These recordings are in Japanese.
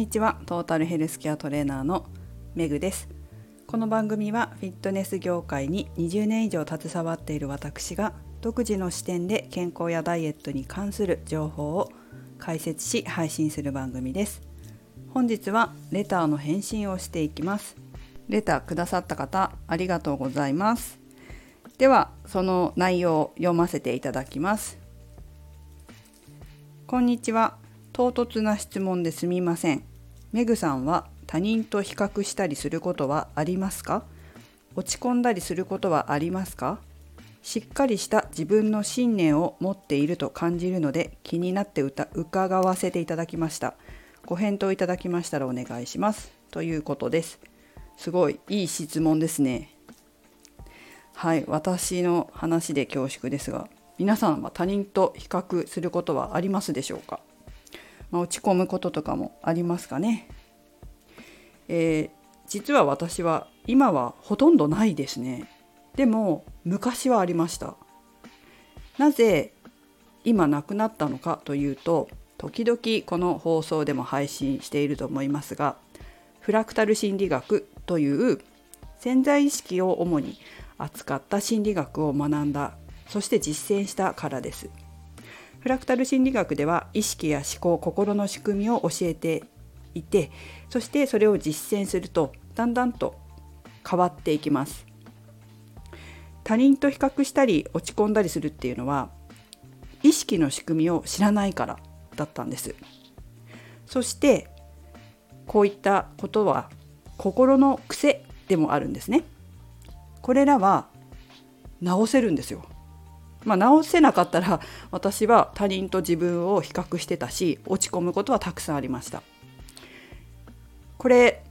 にちは。トータルヘルスケアトレーナーのメグです。この番組はフィットネス業界に20年以上携わっている私が独自の視点で健康やダイエットに関する情報を解説し配信する番組です。本日はレターの返信をしていきます。レターくださった方ありがとうございます。ではその内容を読ませていただきます。こんにちは。唐突な質問ですみません。メグさんは他人と比較したりすることはありますか？落ち込んだりすることはありますか？しっかりした自分の信念を持っていると感じるので気になって伺わせていただきました。ご返答いただきましたらお願いします。ということです。すごいいい質問ですね。はい、私の話で恐縮ですが、皆さんは他人と比較することはありますでしょうか？まあ、落ち込むこととかもありますかね。えー、実は私は今はほとんどないですね。でも昔はありました。なぜ今なくなったのかというと時々この放送でも配信していると思いますがフラクタル心理学という潜在意識を主に扱った心理学を学んだそして実践したからです。フラクタル心理学では意識や思考心の仕組みを教えていてそしてそれを実践するとだんだんと変わっていきます。他人と比較したり落ち込んだりするっていうのは意識の仕組みを知らないからだったんです。そしてこういったことは心の癖でもあるんですね。これらは直せるんですよ。まあ、直せなかったら私は他人と自分を比較してたし落ち込むことはたくさんありました。これ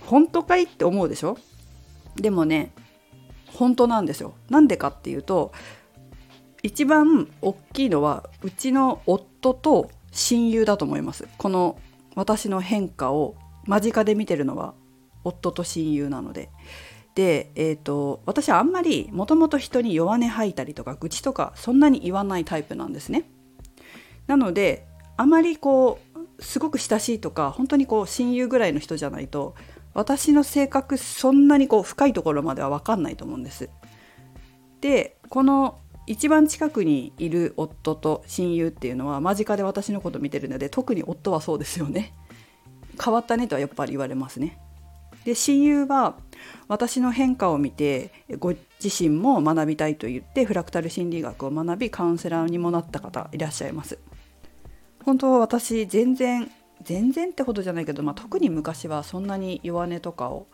本当かいって思うでしょ？でもね本当なんですよ。なんでかっていうと一番大きいのはうちの夫と親友だと思います。この私の変化を間近で見てるのは夫と親友なので。で、えーと、私はあんまりもともと人に弱音吐いたりとか愚痴とかそんなに言わないタイプなんですね。なのであまりこうすごく親しいとか本当にこう親友ぐらいの人じゃないと私の性格そんなにこう深いところまでは分かんないと思うんです。でこの一番近くにいる夫と親友っていうのは間近で私のこと見てるので特に夫はそうですよね。変わったねとはやっぱり言われますね。で親友は私の変化を見てご自身も学びたいと言ってフラクタル心理学を学びカウンセラーにもなった方いらっしゃいます。本当は私全然全然ってほどじゃないけど、まあ、特に昔はそんなに弱音とかを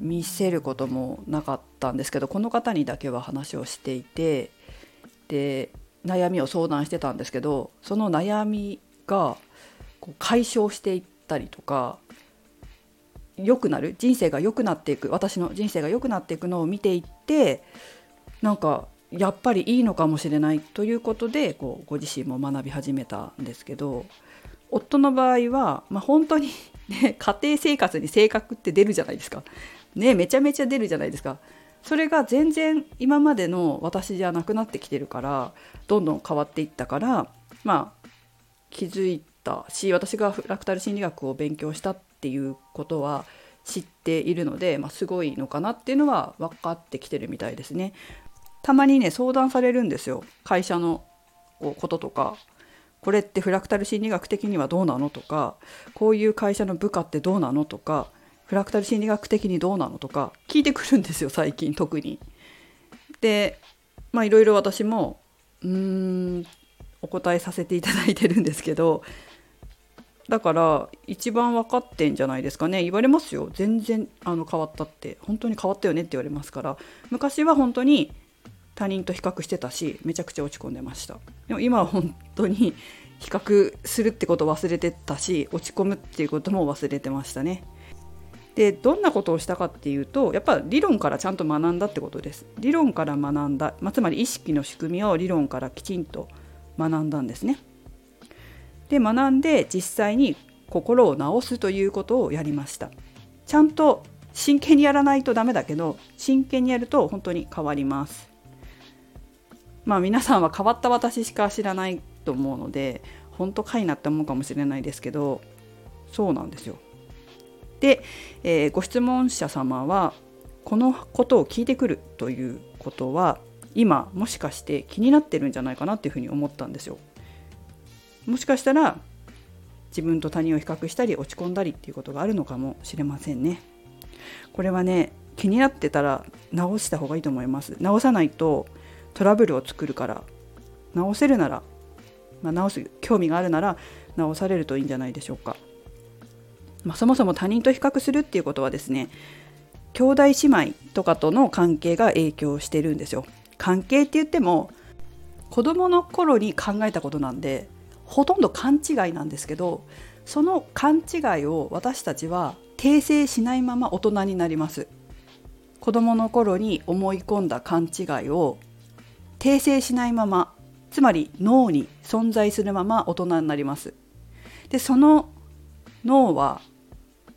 見せることもなかったんですけどこの方にだけは話をしていてで悩みを相談してたんですけどその悩みがこう解消していったりとか良くなる人生が良くなっていく私の人生が良くなっていくのを見ていってなんかやっぱりいいのかもしれないということでこうご自身も学び始めたんですけど夫の場合は、まあ、本当に、ね、家庭生活に性格って出るじゃないですか。ねめちゃめちゃ出るじゃないですか。それが全然今までの私じゃなくなってきてるからどんどん変わっていったからまあ気づいたし私がフラクタル心理学を勉強したっていうことは知っているので、まあ、すごいのかなっていうのは分かってきてるみたいですね。たまにね相談されるんですよ。会社のこととか。これってフラクタル心理学的にはどうなのとか。こういう会社の部下ってどうなのとか。フラクタル心理学的にどうなのとか。聞いてくるんですよ最近特に。でまあいろいろ私もうーんお答えさせていただいてるんですけど。だから一番分かってんじゃないですかね。言われますよ。全然あの変わったって。本当に変わったよねって言われますから。昔は本当に他人と比較してたしめちゃくちゃ落ち込んでました。でも今は本当に比較するってことを忘れてたし落ち込むっていうことも忘れてましたね。でどんなことをしたかっていうとやっぱ理論からちゃんと学んだってことです。理論から学んだ、まあ、つまり意識の仕組みを理論からきちんと学んだんですね。で学んで実際に心を治すということをやりました。ちゃんと真剣にやらないとダメだけど真剣にやると本当に変わります。まあ皆さんは変わった私しか知らないと思うので本当かいなって思うかもしれないですけどそうなんですよ。で、えー、ご質問者様はこのことを聞いてくるということは今もしかして気になってるんじゃないかなっていうふうに思ったんですよ。もしかしたら自分と他人を比較したり落ち込んだりっていうことがあるのかもしれませんね。これはね気になってたら直した方がいいと思います。直さないとトラブルを作るから直せるなら、まあ、直す興味があるなら直されるといいんじゃないでしょうか。まあ、そもそも他人と比較するっていうことはですね兄弟姉妹とかとの関係が影響してるんですよ。関係って言っても子どもの頃に考えたことなんでほとんど勘違いなんですけどその勘違いを私たちは訂正しないまま大人になります子どもの頃に思い込んだ勘違いを訂正しないままつまり脳に存在するまま大人になりますでその脳は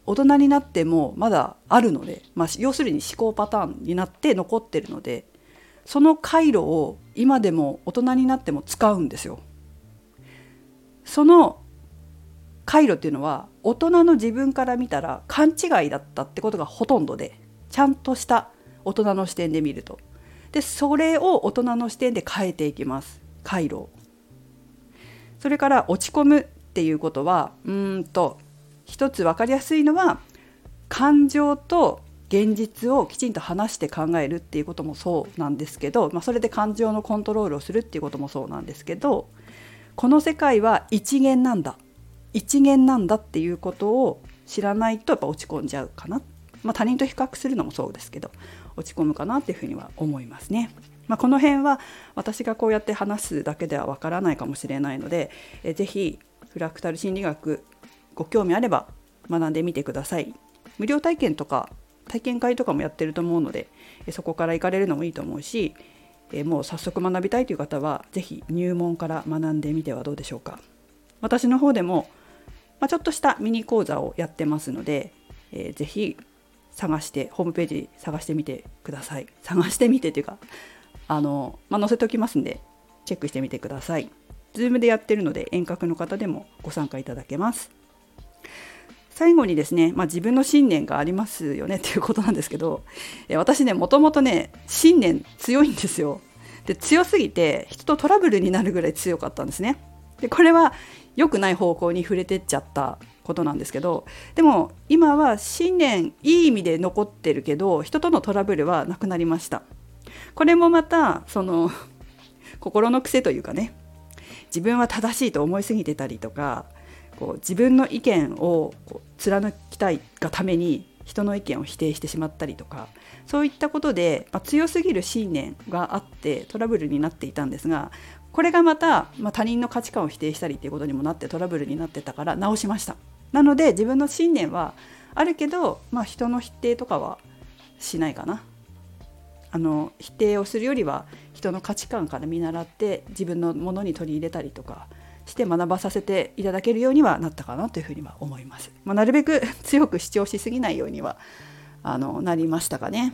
大人になってもまだあるので、まあ、要するに思考パターンになって残ってるのでその回路を今でも大人になっても使うんですよ。その回路っていうのは大人の自分から見たら勘違いだったってことがほとんどでちゃんとした大人の視点で見ると。でそれを大人の視点で変えていきます回路それから落ち込むっていうことはうんと一つ分かりやすいのは感情と現実をきちんと話して考えるっていうこともそうなんですけど、まあ、それで感情のコントロールをするっていうこともそうなんですけどこの世界は一元なんだ一元なんだっていうことを知らないとやっぱ落ち込んじゃうかな、まあ、他人と比較するのもそうですけど落ち込むかなっていうふうには思いますね。まあ、この辺は私がこうやって話すだけではわからないかもしれないのでえぜひフラクタル心理学ご興味あれば学んでみてください。無料体験とか体験会とかもやってると思うのでそこから行かれるのもいいと思うしえもう早速学びたいという方は是非入門から学んでみてはどうでしょうか。私の方でも、まあ、ちょっとしたミニ講座をやってますので、えー、ぜひ探してホームページ探してみてください。探してみてというかあの、まあ、載せておきますんでチェックしてみてください。Zoom でやってるので遠隔の方でもご参加いただけます。最後にですね、まあ、自分の信念がありますよねっていうことなんですけど、え私ねもともとね信念強いんですよ。で強すぎて人とトラブルになるぐらい強かったんですね。でこれは良くない方向に触れてっちゃったことなんですけどでも今は信念いい意味で残ってるけど人とのトラブルはなくなりました。これもまたその心の癖というかね自分は正しいと思いすぎてたりとかこう自分の意見をこう貫きたいがために人の意見を否定してしまったりとかそういったことで、まあ、強すぎる信念があってトラブルになっていたんですがこれがまた、まあ、他人の価値観を否定したりっていうことにもなってトラブルになってたから直しました。なので自分の信念はあるけど、まあ、人の否定とかはしないかな。あの否定をするよりは人の価値観から見習って自分のものに取り入れたりとかして学ばさせていただけるようにはなったかなというふうには思います。まあ、なるべく 強く主張しすぎないようにはあのなりましたかね。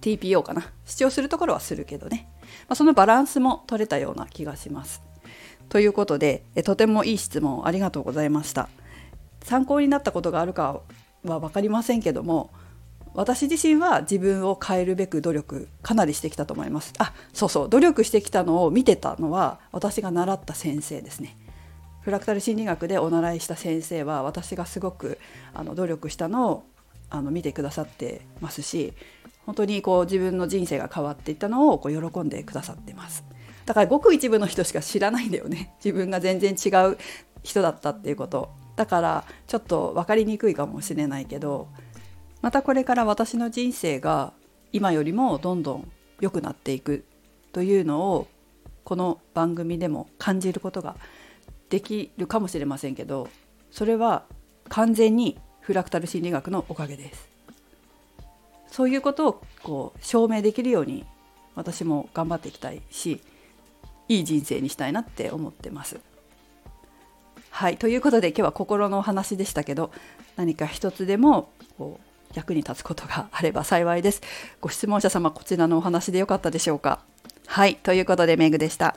TPO かな主張するところはするけどね、まあ、そのバランスも取れたような気がします。ということでとてもいい質問ありがとうございました。参考になったことがあるかは分かりませんけども私自身は自分を変えるべく努力かなりしてきたと思います。あそうそう。努力してきたのを見てたのは私が習った先生ですね。フラクタル心理学でお習いした先生は私がすごくあの努力したのをあの見てくださってますし本当にこう自分の人生が変わっていったのをこう喜んでくださってます。だからごく一部の人しか知らないんだよね。自分が全然違う人だったっていうこと。だからちょっと分かりにくいかもしれないけどまたこれから私の人生が今よりもどんどん良くなっていくというのをこの番組でも感じることができるかもしれませんけどそれは完全にフラクタル心理学のおかげですそういうことをこう証明できるように私も頑張っていきたいしいい人生にしたいなって思ってます。はいということで今日は心のお話でしたけど何か一つでもこう役に立つことがあれば幸いです。ご質問者様、こちらのお話でよかったでしょうか？はい、ということで、メグでした。